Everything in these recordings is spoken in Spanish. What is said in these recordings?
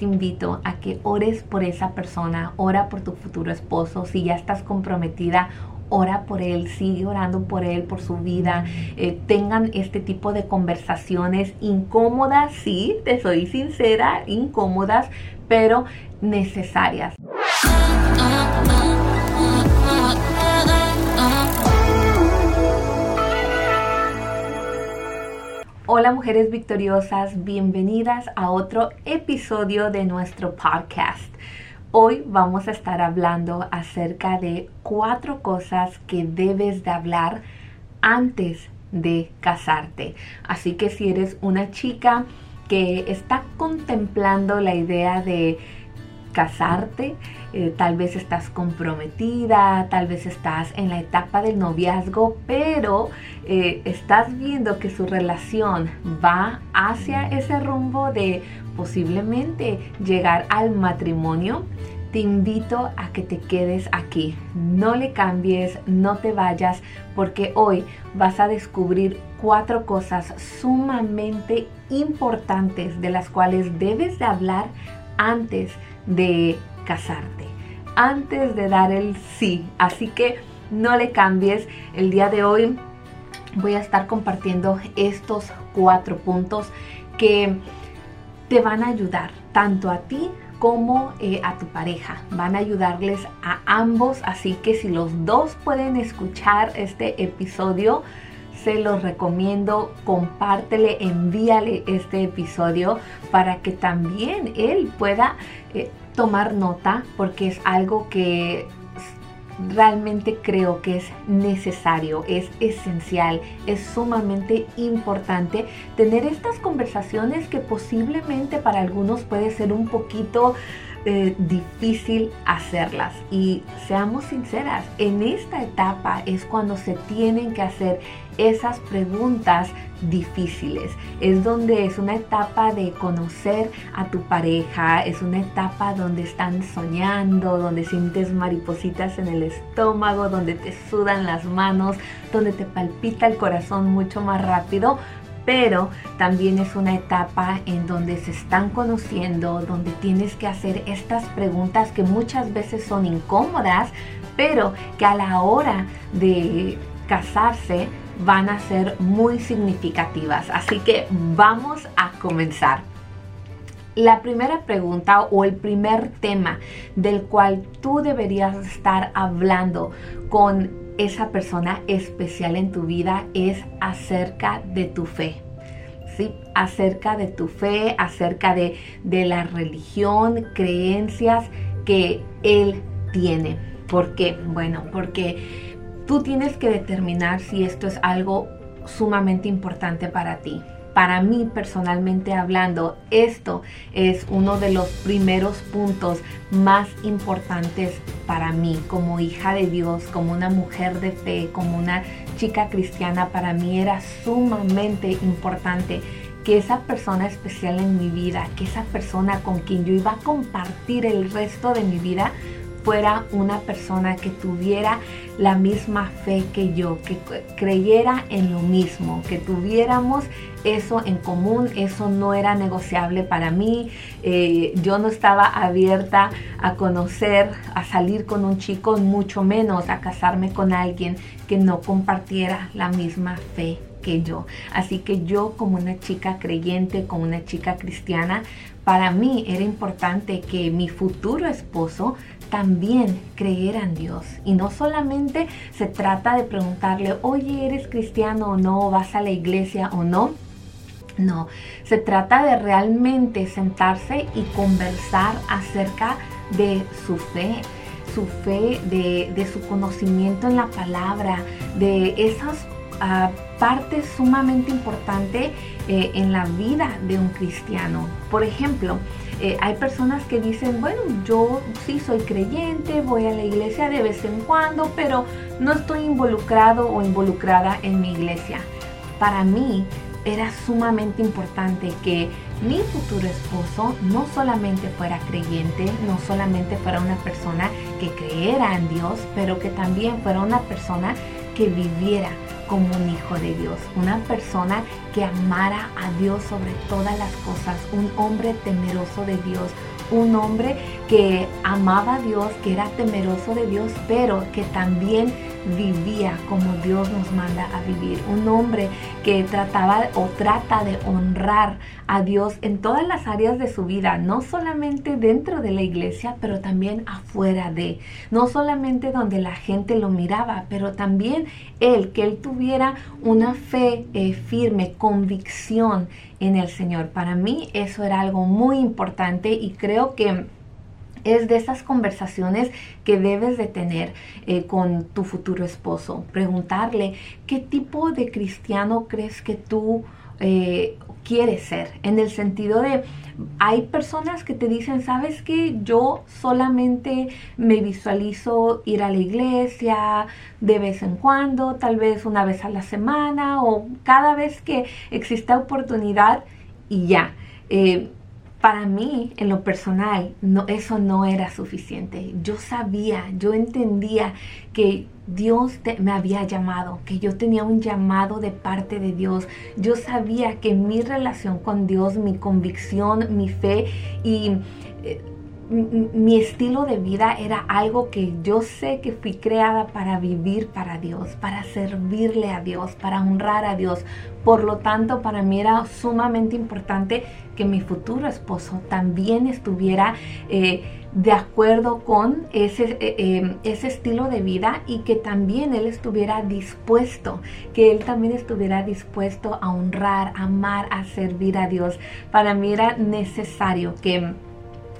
te invito a que ores por esa persona, ora por tu futuro esposo, si ya estás comprometida, ora por él, sigue orando por él, por su vida. Eh, tengan este tipo de conversaciones incómodas, sí, te soy sincera, incómodas, pero necesarias. Hola mujeres victoriosas, bienvenidas a otro episodio de nuestro podcast. Hoy vamos a estar hablando acerca de cuatro cosas que debes de hablar antes de casarte. Así que si eres una chica que está contemplando la idea de casarte, eh, tal vez estás comprometida, tal vez estás en la etapa del noviazgo, pero eh, estás viendo que su relación va hacia ese rumbo de posiblemente llegar al matrimonio, te invito a que te quedes aquí. No le cambies, no te vayas, porque hoy vas a descubrir cuatro cosas sumamente importantes de las cuales debes de hablar antes de casarte, antes de dar el sí. Así que no le cambies. El día de hoy voy a estar compartiendo estos cuatro puntos que te van a ayudar tanto a ti como eh, a tu pareja. Van a ayudarles a ambos, así que si los dos pueden escuchar este episodio, se los recomiendo, compártele, envíale este episodio para que también él pueda eh, tomar nota porque es algo que realmente creo que es necesario, es esencial, es sumamente importante tener estas conversaciones que posiblemente para algunos puede ser un poquito eh, difícil hacerlas. Y seamos sinceras, en esta etapa es cuando se tienen que hacer esas preguntas difíciles. Es donde es una etapa de conocer a tu pareja, es una etapa donde están soñando, donde sientes maripositas en el estómago, donde te sudan las manos, donde te palpita el corazón mucho más rápido, pero también es una etapa en donde se están conociendo, donde tienes que hacer estas preguntas que muchas veces son incómodas, pero que a la hora de casarse van a ser muy significativas. Así que vamos a comenzar. La primera pregunta o el primer tema del cual tú deberías estar hablando con esa persona especial en tu vida es acerca de tu fe. ¿Sí? Acerca de tu fe, acerca de, de la religión, creencias que él tiene. ¿Por qué? Bueno, porque Tú tienes que determinar si esto es algo sumamente importante para ti. Para mí personalmente hablando, esto es uno de los primeros puntos más importantes para mí como hija de Dios, como una mujer de fe, como una chica cristiana. Para mí era sumamente importante que esa persona especial en mi vida, que esa persona con quien yo iba a compartir el resto de mi vida, fuera una persona que tuviera la misma fe que yo, que creyera en lo mismo, que tuviéramos eso en común, eso no era negociable para mí, eh, yo no estaba abierta a conocer, a salir con un chico, mucho menos a casarme con alguien que no compartiera la misma fe que yo. Así que yo como una chica creyente, como una chica cristiana, para mí era importante que mi futuro esposo también creyera en Dios. Y no solamente se trata de preguntarle, oye, ¿eres cristiano o no? ¿Vas a la iglesia o no? No, se trata de realmente sentarse y conversar acerca de su fe, su fe, de, su conocimiento en la palabra, de esas uh, parte sumamente importante eh, en la vida de un cristiano. Por ejemplo, eh, hay personas que dicen, bueno, yo sí soy creyente, voy a la iglesia de vez en cuando, pero no estoy involucrado o involucrada en mi iglesia. Para mí era sumamente importante que mi futuro esposo no solamente fuera creyente, no solamente fuera una persona que creyera en Dios, pero que también fuera una persona que viviera como un hijo de Dios, una persona que amara a Dios sobre todas las cosas, un hombre temeroso de Dios, un hombre que amaba a Dios, que era temeroso de Dios, pero que también vivía como Dios nos manda a vivir. Un hombre que trataba o trata de honrar a Dios en todas las áreas de su vida, no solamente dentro de la iglesia, pero también afuera de, no solamente donde la gente lo miraba, pero también él, que él tuviera una fe eh, firme, convicción en el Señor. Para mí eso era algo muy importante y creo que es de esas conversaciones que debes de tener eh, con tu futuro esposo. Preguntarle qué tipo de cristiano crees que tú eh, quieres ser. En el sentido de, hay personas que te dicen, sabes que yo solamente me visualizo ir a la iglesia de vez en cuando, tal vez una vez a la semana o cada vez que exista oportunidad y ya. Eh, para mí, en lo personal, no, eso no era suficiente. Yo sabía, yo entendía que Dios me había llamado, que yo tenía un llamado de parte de Dios. Yo sabía que mi relación con Dios, mi convicción, mi fe y eh, mi estilo de vida era algo que yo sé que fui creada para vivir para Dios, para servirle a Dios, para honrar a Dios. Por lo tanto, para mí era sumamente importante que mi futuro esposo también estuviera eh, de acuerdo con ese, eh, eh, ese estilo de vida y que también él estuviera dispuesto, que él también estuviera dispuesto a honrar, amar, a servir a Dios. Para mí era necesario que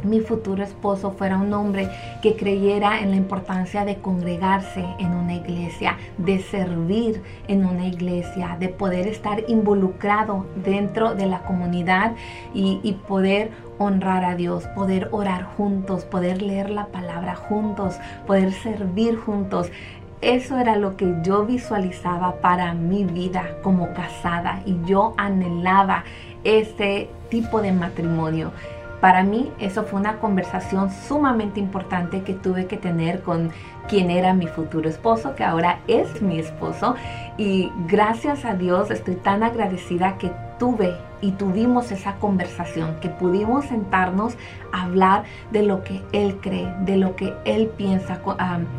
mi futuro esposo fuera un hombre que creyera en la importancia de congregarse en una iglesia, de servir en una iglesia, de poder estar involucrado dentro de la comunidad y, poder honrar a Dios, poder orar juntos, poder leer la palabra juntos, poder servir juntos. Eso era lo que yo visualizaba para mi vida como casada y yo anhelaba ese tipo de matrimonio. Para mí eso fue una conversación sumamente importante que tuve que tener con quien era mi futuro esposo, que ahora es mi esposo. Y gracias a Dios estoy tan agradecida que tuve y tuvimos esa conversación, que pudimos sentarnos a hablar de lo que Él cree, de lo que Él piensa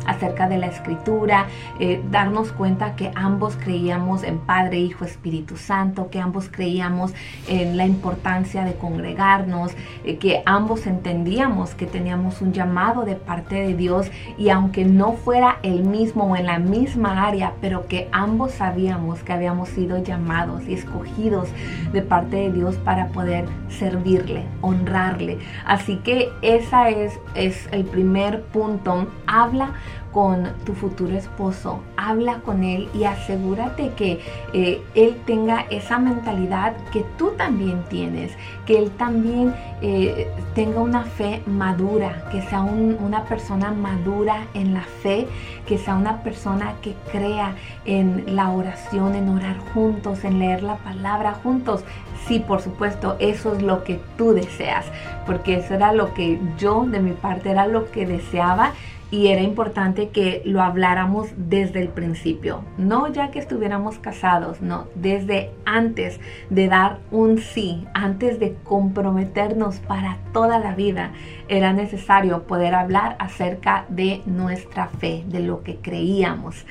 acerca de la escritura, eh, darnos cuenta que ambos creíamos en Padre, Hijo, Espíritu Santo, que ambos creíamos en la importancia de congregarnos, eh, que ambos entendíamos que teníamos un llamado de parte de Dios y aunque no fuera el mismo o en la misma área, pero que ambos sabíamos que habíamos sido llamados y escogidos de parte de Dios para poder servirle, honrarle. Así que esa es, es el primer punto. Habla con tu futuro esposo, habla con él y asegúrate que eh, él tenga esa mentalidad que tú también tienes, que él también eh, tenga una fe madura, que sea una persona madura en la fe, que sea una persona que crea en la oración, en orar juntos, en leer la palabra juntos. Sí, por supuesto, eso es lo que tú deseas, porque eso era lo que yo de mi parte era lo que deseaba y era importante que lo habláramos desde el principio, no ya que estuviéramos casados, no, desde antes de dar un sí, antes de comprometernos para toda la vida, era necesario poder hablar acerca de nuestra fe, de lo que creíamos.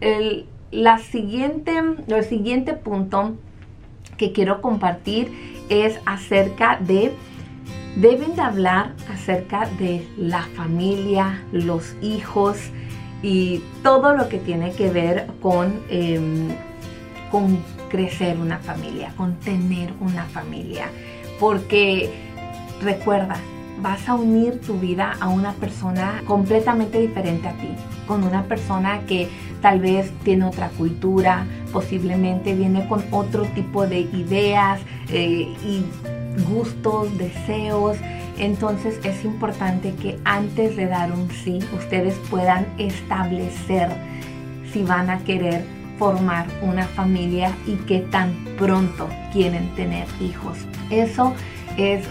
El, la siguiente, siguiente punto que quiero compartir es acerca de deben de hablar acerca de la familia, los hijos y todo lo que tiene que ver con, em, con crecer una familia, con tener una familia. Porque recuerda, vas a unir tu vida a una persona completamente diferente a ti, con una persona que tal vez tiene otra cultura, posiblemente viene con otro tipo de ideas eh, y gustos, deseos. Entonces es importante que antes de dar un sí, ustedes puedan establecer si van a querer formar una familia y qué tan pronto quieren tener hijos. Eso es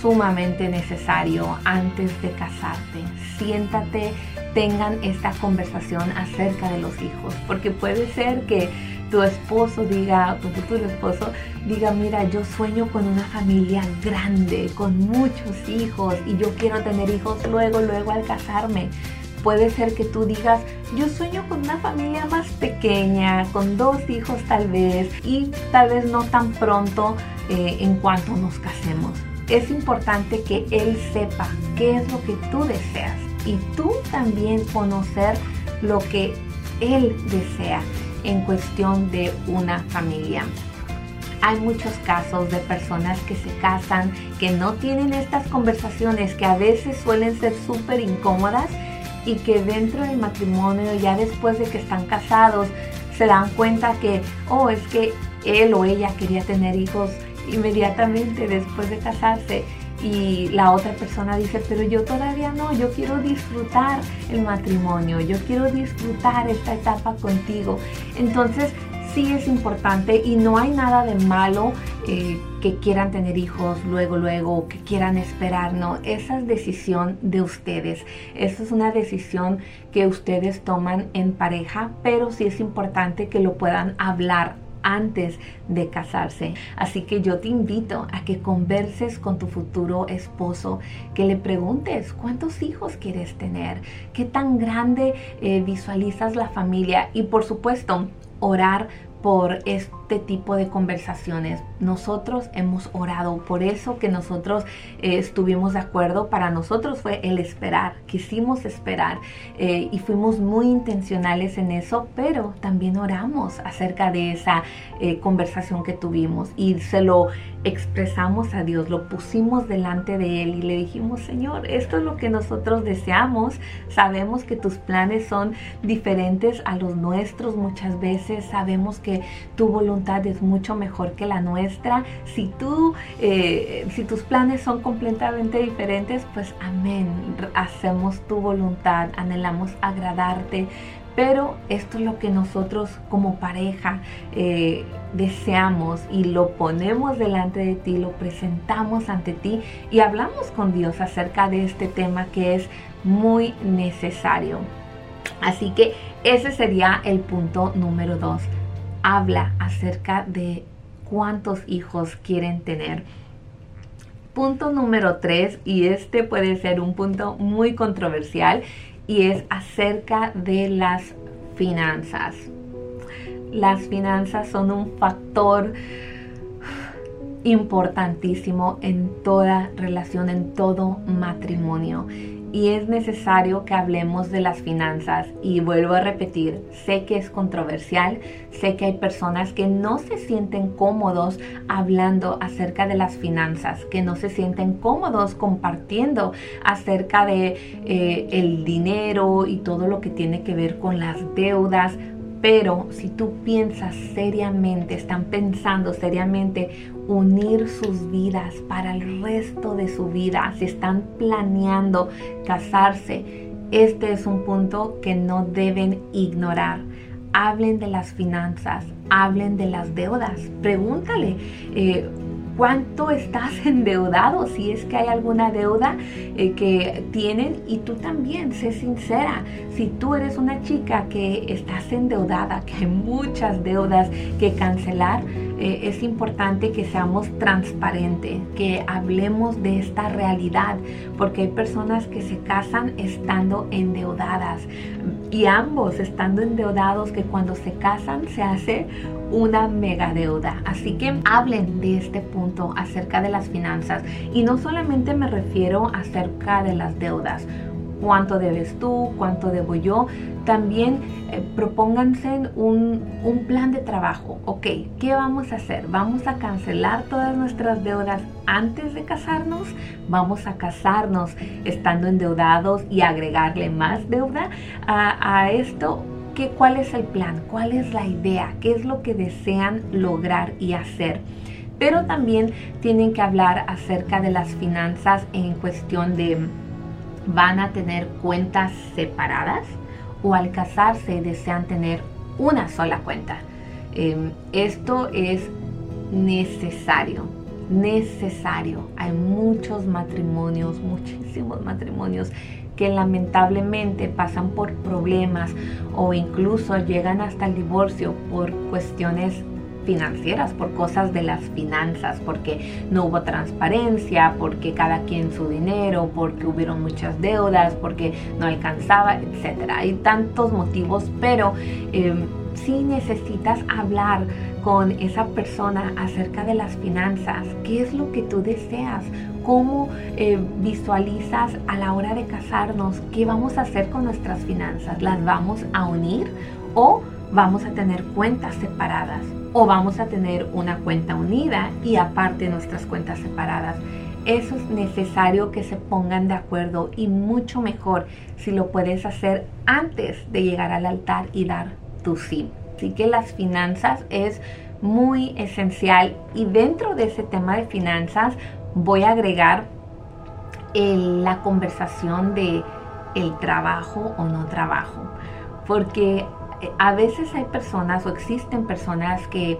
sumamente necesario antes de casarte. Siéntate, tengan esta conversación acerca de los hijos, porque puede ser que tu esposo diga, tu futuro esposo diga, mira, yo sueño con una familia grande, con muchos hijos y yo quiero tener hijos luego, luego al casarme. Puede ser que tú digas, yo sueño con una familia más pequeña, con dos hijos tal vez, y tal vez no tan pronto eh, en cuanto nos casemos. Es importante que Él sepa qué es lo que tú deseas y tú también conocer lo que Él desea en cuestión de una familia. Hay muchos casos de personas que se casan, que no tienen estas conversaciones, que a veces suelen ser súper incómodas y que dentro del matrimonio, ya después de que están casados, se dan cuenta que, oh, es que él o ella quería tener hijos inmediatamente después de casarse y la otra persona dice, pero yo todavía no, yo quiero disfrutar el matrimonio, yo quiero disfrutar esta etapa contigo. Entonces, sí es importante y no hay nada de malo eh, que quieran tener hijos luego, luego, que quieran esperar, no, esa es decisión de ustedes. Esa es una decisión que ustedes toman en pareja, pero sí es importante que lo puedan hablar antes de casarse. Así que yo te invito a que converses con tu futuro esposo, que le preguntes cuántos hijos quieres tener, qué tan grande eh, visualizas la familia y por supuesto orar por este tipo de conversaciones. Nosotros hemos orado por eso que nosotros eh, estuvimos de acuerdo. Para nosotros fue el esperar, quisimos esperar eh, y fuimos muy intencionales en eso, pero también oramos acerca de esa eh, conversación que tuvimos y se lo expresamos a Dios, lo pusimos delante de Él y le dijimos, Señor, esto es lo que nosotros deseamos. Sabemos que tus planes son diferentes a los nuestros muchas veces. Sabemos que tu voluntad es mucho mejor que la nuestra. Si tú, eh, si tus planes son completamente diferentes, pues amén. Hacemos tu voluntad, anhelamos agradarte. Pero esto es lo que nosotros como pareja eh, deseamos y lo ponemos delante de ti, lo presentamos ante ti y hablamos con Dios acerca de este tema que es muy necesario. Así que ese sería el punto número dos. Habla acerca de cuántos hijos quieren tener. Punto número tres, y este puede ser un punto muy controversial, y es acerca de las finanzas. Las finanzas son un factor importantísimo en toda relación, en todo matrimonio y es necesario que hablemos de las finanzas. Y vuelvo a repetir, sé que es controversial, sé que hay personas que no se sienten cómodos hablando acerca de las finanzas, que no se sienten cómodos compartiendo acerca de eh, el dinero y todo lo que tiene que ver con las deudas. Pero si tú piensas seriamente, están pensando seriamente unir sus vidas para el resto de su vida, si están planeando casarse, este es un punto que no deben ignorar. Hablen de las finanzas, hablen de las deudas, pregúntale. Eh, cuánto estás endeudado, si es que hay alguna deuda eh, que tienen y tú también, sé sincera, si tú eres una chica que estás endeudada, que hay muchas deudas que cancelar, eh, es importante que seamos transparentes, que hablemos de esta realidad, porque hay personas que se casan estando endeudadas y ambos estando endeudados que cuando se casan se hace una mega deuda. Así que hablen de este punto acerca de las finanzas y no solamente me refiero acerca de las deudas cuánto debes tú, cuánto debo yo. También eh, propónganse un, un, plan de trabajo. Ok, ¿qué vamos a hacer? ¿Vamos a cancelar todas nuestras deudas antes de casarnos? ¿Vamos a casarnos estando endeudados y agregarle más deuda a, a esto? ¿Qué, ¿Cuál es el plan? ¿Cuál es la idea? ¿Qué es lo que desean lograr y hacer? Pero también tienen que hablar acerca de las finanzas en cuestión de van a tener cuentas separadas o al casarse desean tener una sola cuenta. Em, esto es necesario. necesario. Hay muchos matrimonios, muchísimos matrimonios que lamentablemente pasan por problemas o incluso llegan hasta el divorcio por cuestiones financieras, por cosas de las finanzas, porque no hubo transparencia, porque cada quien su dinero, porque hubieron muchas deudas, porque no alcanzaba, etcétera. Hay tantos motivos, pero eh, si necesitas hablar con esa persona acerca de las finanzas, qué es lo que tú deseas, cómo eh, visualizas a la hora de casarnos, qué vamos a hacer con nuestras finanzas, las vamos a unir o vamos a tener cuentas separadas o vamos a tener una cuenta unida y aparte nuestras cuentas separadas. Eso es necesario que se pongan de acuerdo y mucho mejor si lo puedes hacer antes de llegar al altar y dar tu sí. Así que las finanzas es muy esencial y dentro de ese tema de finanzas voy a agregar la conversación de el trabajo o no trabajo. Porque eh, a veces hay personas o existen personas que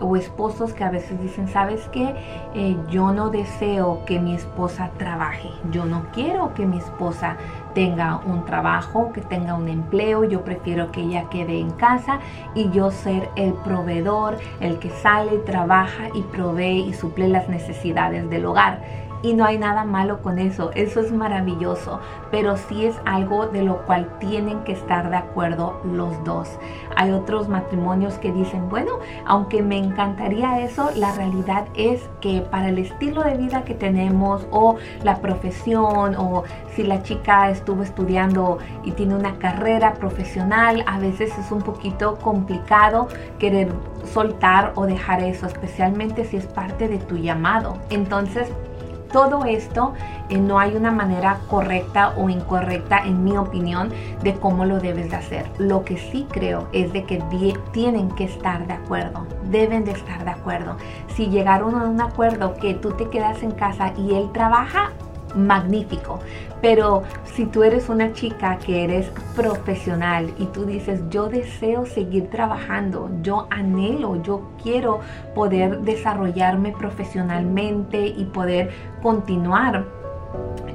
o esposos que a veces dicen, ¿sabes qué? Eh, yo no deseo que mi esposa trabaje, yo no quiero que mi esposa tenga un trabajo, que tenga un empleo, yo prefiero que ella quede en casa y yo ser el proveedor, el que sale, trabaja y provee y suple las necesidades del hogar y no hay nada malo con eso, eso es maravilloso, pero sí es algo de lo cual tienen que estar de acuerdo los dos. Hay otros matrimonios que dicen, bueno, aunque me encantaría eso, la realidad es que para el estilo de vida que tenemos o la profesión o si la chica estuvo estudiando y tiene una carrera profesional, a veces es un poquito complicado querer soltar o dejar eso, especialmente si es parte de tu llamado. Entonces, todo esto eh, no hay una manera correcta o incorrecta, en mi opinión, de cómo lo debes de hacer. Lo que sí creo es de que tienen que estar de acuerdo, deben de estar de acuerdo. Si llegaron a un acuerdo que tú te quedas en casa y él trabaja, magnífico. Pero si tú eres una chica que eres profesional y tú dices, yo deseo seguir trabajando, yo anhelo, yo quiero poder desarrollarme profesionalmente y poder continuar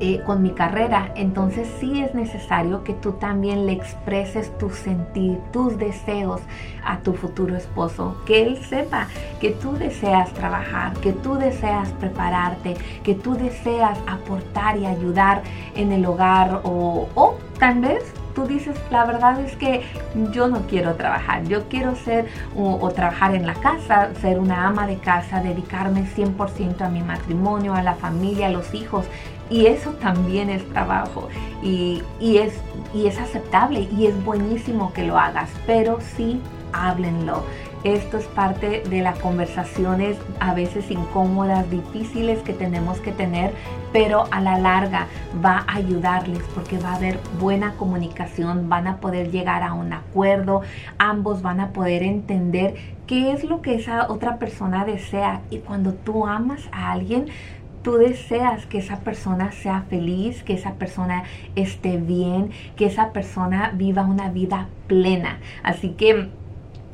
eh, con mi carrera, entonces sí es necesario que tú también le expreses tu sentir, tus deseos a tu futuro esposo, que él sepa que tú deseas trabajar, que tú deseas prepararte, que tú deseas aportar y ayudar en el hogar. O, o tal vez tú dices, la verdad es que yo no quiero trabajar, yo quiero ser o, trabajar en la casa, ser una ama de casa, dedicarme 100% a mi matrimonio, a la familia, a los hijos. Y eso también es trabajo y, es, y es aceptable y es buenísimo que lo hagas, pero sí háblenlo. Esto es parte de las conversaciones a veces incómodas, difíciles que tenemos que tener, pero a la larga va a ayudarles porque va a haber buena comunicación, van a poder llegar a un acuerdo, ambos van a poder entender qué es lo que esa otra persona desea y cuando tú amas a alguien, tú deseas que esa persona sea feliz, que esa persona esté bien, que esa persona viva una vida plena. Así que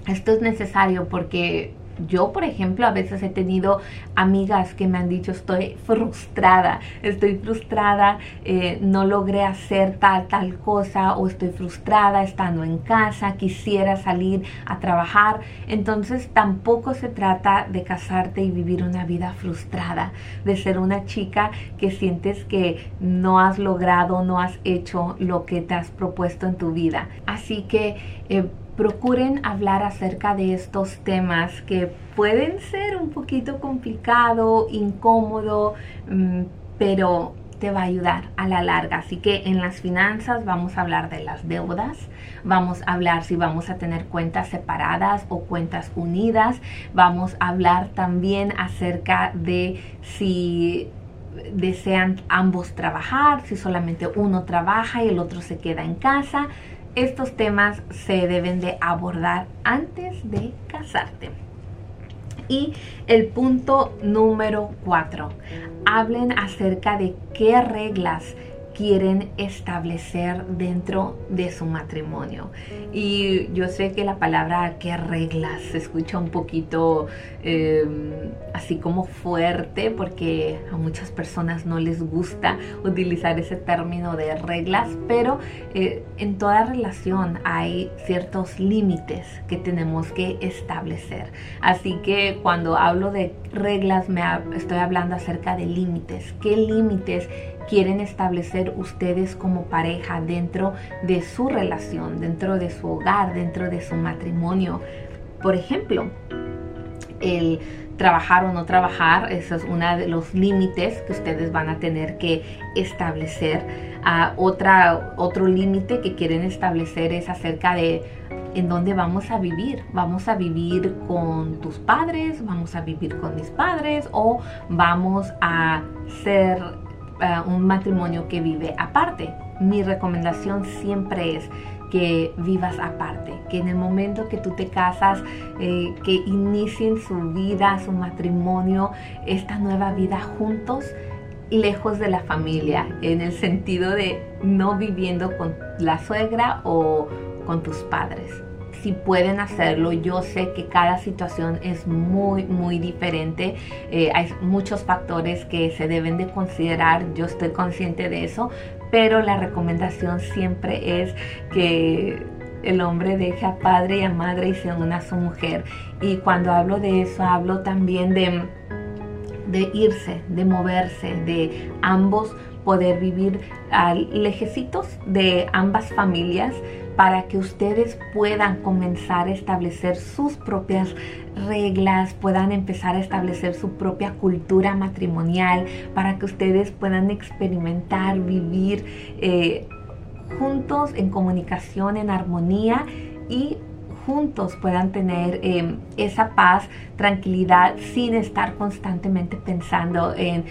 esto es necesario porque yo, por ejemplo, a veces he tenido amigas que me han dicho estoy frustrada, estoy frustrada, eh, no logré hacer tal, tal cosa o estoy frustrada estando en casa, quisiera salir a trabajar. Entonces tampoco se trata de casarte y vivir una vida frustrada, de ser una chica que sientes que no has logrado, no has hecho lo que te has propuesto en tu vida. Así que... Eh, procuren hablar acerca de estos temas que pueden ser un poquito complicado, incómodo, mm, pero te va a ayudar a la larga. Así que en las finanzas vamos a hablar de las deudas, vamos a hablar si vamos a tener cuentas separadas o cuentas unidas, vamos a hablar también acerca de si desean ambos trabajar, si solamente uno trabaja y el otro se queda en casa estos temas se deben de abordar antes de casarte. Y el punto número cuatro, hablen acerca de qué reglas quieren establecer dentro de su matrimonio. Y yo sé que la palabra que reglas se escucha un poquito em, así como fuerte porque a muchas personas no les gusta utilizar ese término de reglas, pero eh, en toda relación hay ciertos límites que tenemos que establecer. Así que cuando hablo de reglas me estoy hablando acerca de límites. ¿Qué límites quieren establecer ustedes como pareja dentro de su relación, dentro de su hogar, dentro de su matrimonio. Por ejemplo, el trabajar o no trabajar, eso es uno de los límites que ustedes van a tener que establecer. Ah, otro límite que quieren establecer es acerca de en dónde vamos a vivir. Vamos a vivir con tus padres, vamos a vivir con mis padres o vamos a ser un matrimonio que vive aparte. Mi recomendación siempre es que vivas aparte, que en el momento que tú te casas, eh, que inicien su vida, su matrimonio, esta nueva vida juntos, lejos de la familia, en el sentido de no viviendo con la suegra o con tus padres si pueden hacerlo. Yo sé que cada situación es muy, muy diferente. Eh, hay muchos factores que se deben de considerar. Yo estoy consciente de eso, pero la recomendación siempre es que el hombre deje a padre y a madre y se una a su mujer. Y cuando hablo de eso, hablo también de, de irse, de moverse, de ambos poder vivir lejecitos de ambas familias para que ustedes puedan comenzar a establecer sus propias reglas, puedan empezar a establecer su propia cultura matrimonial, para que ustedes puedan experimentar, vivir eh, juntos en comunicación, en armonía y juntos puedan tener eh, esa paz, tranquilidad, sin estar constantemente pensando en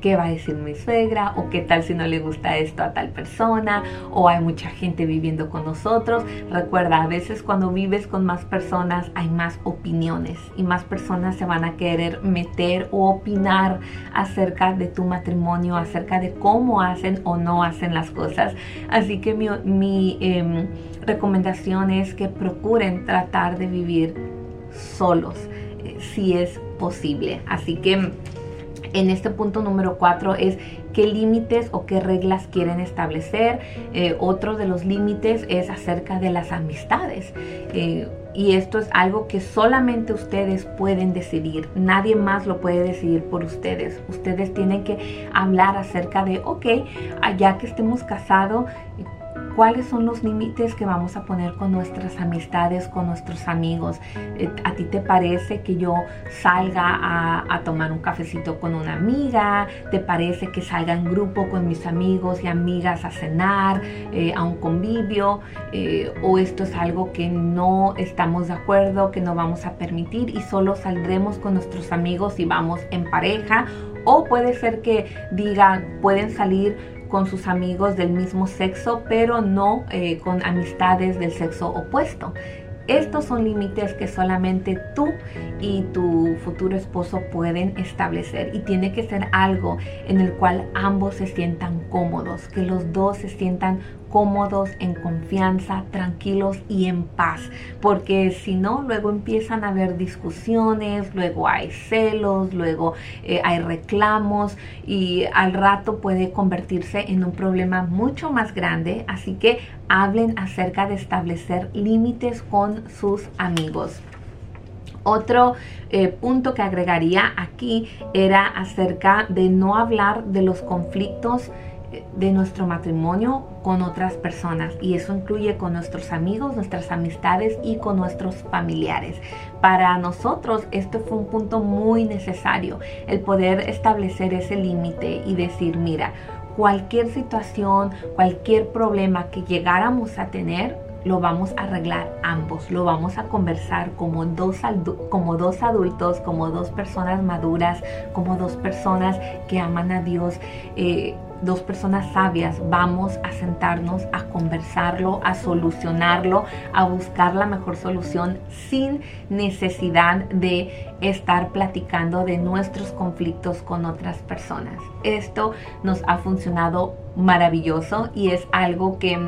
qué va a decir mi suegra o qué tal si no le gusta esto a tal persona o hay mucha gente viviendo con nosotros. Recuerda, a veces cuando vives con más personas hay más opiniones y más personas se van a querer meter o opinar acerca de tu matrimonio, acerca de cómo hacen o no hacen las cosas. Así que mi, em, recomendación es que procuren tratar de vivir solos eh, si es posible. Así que en este punto número cuatro es qué límites o qué reglas quieren establecer. Eh, otro de los límites es acerca de las amistades. Eh, y esto es algo que solamente ustedes pueden decidir. Nadie más lo puede decidir por ustedes. Ustedes tienen que hablar acerca de, ok, ya que estemos casados, cuáles son los límites que vamos a poner con nuestras amistades, con nuestros amigos. Eh, ¿A ti te parece que yo salga a, tomar un cafecito con una amiga? ¿Te parece que salga en grupo con mis amigos y amigas a cenar, eh, a un convivio? Eh, ¿O esto es algo que no estamos de acuerdo, que no vamos a permitir y solo saldremos con nuestros amigos y vamos en pareja? O puede ser que digan, pueden salir con sus amigos del mismo sexo, pero no eh, con amistades del sexo opuesto. Estos son límites que solamente tú y tu futuro esposo pueden establecer y tiene que ser algo en el cual ambos se sientan cómodos, que los dos se sientan cómodos, en confianza, tranquilos y en paz. Porque si no, luego empiezan a haber discusiones, luego hay celos, luego eh, hay reclamos y al rato puede convertirse en un problema mucho más grande. Así que hablen acerca de establecer límites con sus amigos. Otro eh, punto que agregaría aquí era acerca de no hablar de los conflictos de nuestro matrimonio con otras personas y eso incluye con nuestros amigos, nuestras amistades y con nuestros familiares. Para nosotros esto fue un punto muy necesario, el poder establecer ese límite y decir, mira, cualquier situación, cualquier problema que llegáramos a tener, lo vamos a arreglar ambos, lo vamos a conversar como dos, como dos adultos, como dos personas maduras, como dos personas que aman a Dios. Eh, dos personas sabias vamos a sentarnos a conversarlo, a solucionarlo, a buscar la mejor solución sin necesidad de estar platicando de nuestros conflictos con otras personas. Esto nos ha funcionado maravilloso y es algo que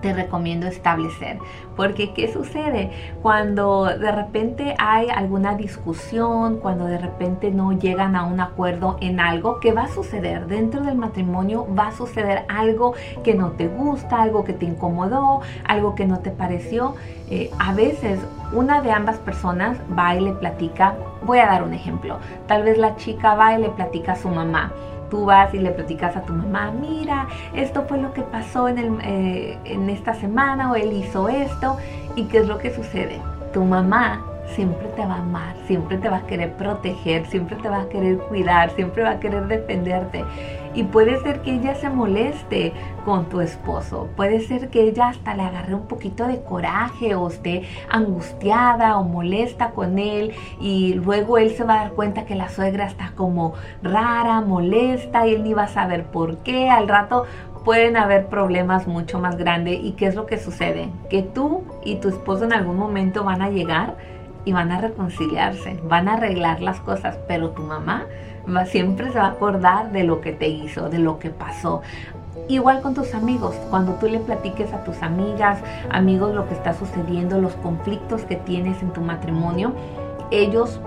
te recomiendo establecer. Porque ¿qué sucede? Cuando de repente hay alguna discusión, cuando de repente no llegan a un acuerdo en algo, ¿qué va a suceder? Dentro del matrimonio va a suceder algo que no te gusta, algo que te incomodó, algo que no te pareció. Eh, a veces una de ambas personas va y le platica, voy a dar un ejemplo, tal vez la chica va y le platica a su mamá tú vas y le platicas a tu mamá, mira, esto fue lo que pasó en, el, eh, en esta semana o él hizo esto y qué es lo que sucede. Tu mamá siempre te va a amar, siempre te va a querer proteger, siempre te va a querer cuidar, siempre va a querer defenderte. Y puede ser que ella se moleste con tu esposo, puede ser que ella hasta le agarre un poquito de coraje o esté angustiada o molesta con él y luego él se va a dar cuenta que la suegra está como rara, molesta y él ni va a saber por qué. Al rato pueden haber problemas mucho más grandes y qué es lo que sucede, que tú y tu esposo en algún momento van a llegar y van a reconciliarse, van a arreglar las cosas, pero tu mamá va, siempre se va a acordar de lo que te hizo, de lo que pasó. Igual con tus amigos, cuando tú le platiques a tus amigas, amigos lo que está sucediendo, los conflictos que tienes en tu matrimonio, ellos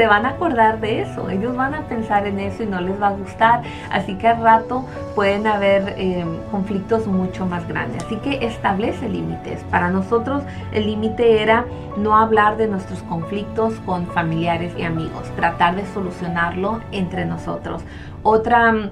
se van a acordar de eso, ellos van a pensar en eso y no les va a gustar, así que al rato pueden haber eh, conflictos mucho más grandes, así que establece límites. Para nosotros el límite era no hablar de nuestros conflictos con familiares y amigos, tratar de solucionarlo entre nosotros. Otra mm,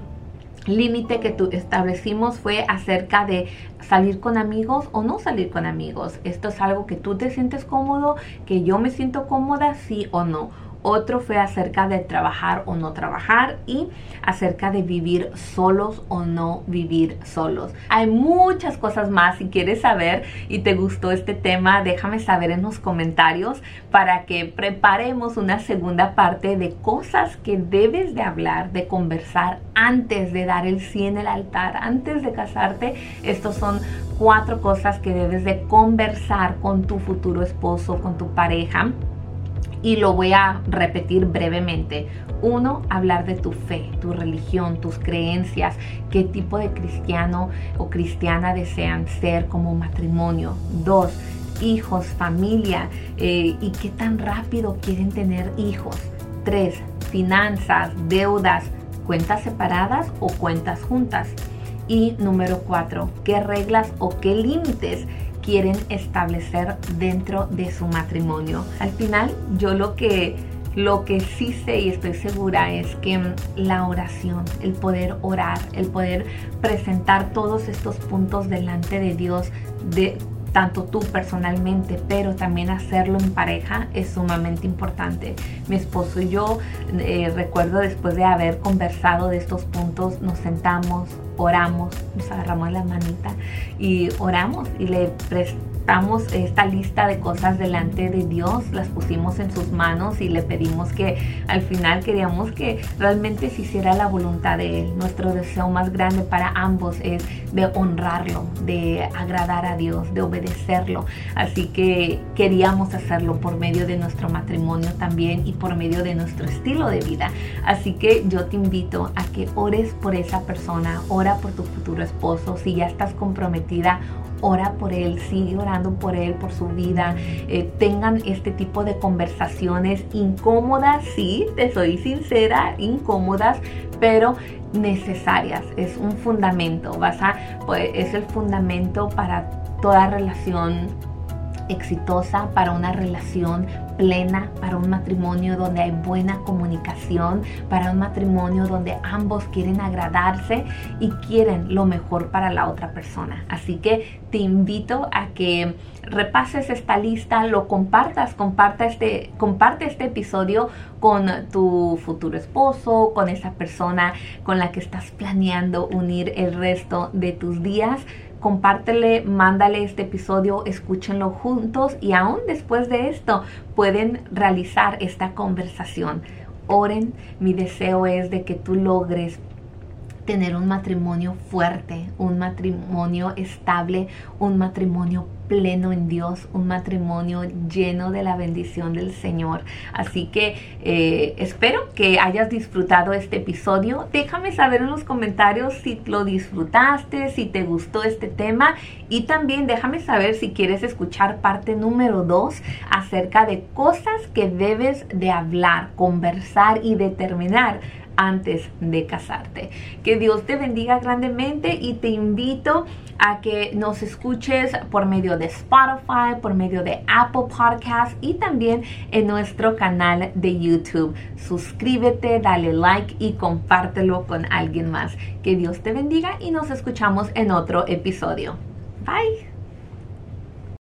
límite que establecimos fue acerca de salir con amigos o no salir con amigos. Esto es algo que tú te sientes cómodo, que yo me siento cómoda, sí o no otro fue acerca de trabajar o no trabajar y acerca de vivir solos o no vivir solos. Hay muchas cosas más. Si quieres saber y te gustó este tema, déjame saber en los comentarios para que preparemos una segunda parte de cosas que debes de hablar, de conversar antes de dar el sí en el altar, antes de casarte. Estos son cuatro cosas que debes de conversar con tu futuro esposo, con tu pareja y lo voy a repetir brevemente. Uno, hablar de tu fe, tu religión, tus creencias, qué tipo de cristiano o cristiana desean ser como matrimonio. Dos, hijos, familia eh, y qué tan rápido quieren tener hijos. Tres, finanzas, deudas, cuentas separadas o cuentas juntas. Y número cuatro, qué reglas o qué límites quieren establecer dentro de su matrimonio. Al final, yo lo que lo que sí sé y estoy segura es que la oración, el poder orar, el poder presentar todos estos puntos delante de Dios, de tanto tú personalmente, pero también hacerlo en pareja es sumamente importante. Mi esposo y yo eh, recuerdo después de haber conversado de estos puntos, nos sentamos, oramos, nos agarramos la manita y oramos y le prestamos esta lista de cosas delante de Dios, las pusimos en sus manos y le pedimos que al final queríamos que realmente se hiciera la voluntad de Él. Nuestro deseo más grande para ambos es de honrarlo, de agradar a Dios, de obedecerlo. Así que queríamos hacerlo por medio de nuestro matrimonio también y por medio de nuestro estilo de vida. Así que yo te invito a que ores por esa persona, ora por tu futuro esposo. Si ya estás comprometida, ora por él, sigue orando por él, por su vida. Eh, tengan este tipo de conversaciones incómodas, sí, te soy sincera, incómodas, pero necesarias. Es un fundamento, pues, es el fundamento para toda relación exitosa, para una relación plena, para un matrimonio donde hay buena comunicación, para un matrimonio donde ambos quieren agradarse y quieren lo mejor para la otra persona. Así que te invito a que repases esta lista, lo compartas, comparta este, comparte este episodio con tu futuro esposo, con esa persona con la que estás planeando unir el resto de tus días compártele, mándale este episodio, escúchenlo juntos y aún después de esto pueden realizar esta conversación. Oren, mi deseo es de que tú logres tener un matrimonio fuerte, un matrimonio estable, un matrimonio pleno en Dios, un matrimonio lleno de la bendición del Señor. Así que eh, espero que hayas disfrutado este episodio. Déjame saber en los comentarios si lo disfrutaste, si te gustó este tema y también déjame saber si quieres escuchar parte número 2 acerca de cosas que debes de hablar, conversar y determinar antes de casarte. Que Dios te bendiga grandemente y te invito a que nos escuches por medio de Spotify, por medio de Apple Podcasts y también en nuestro canal de YouTube. Suscríbete, dale like y compártelo con alguien más. Que Dios te bendiga y nos escuchamos en otro episodio. Bye.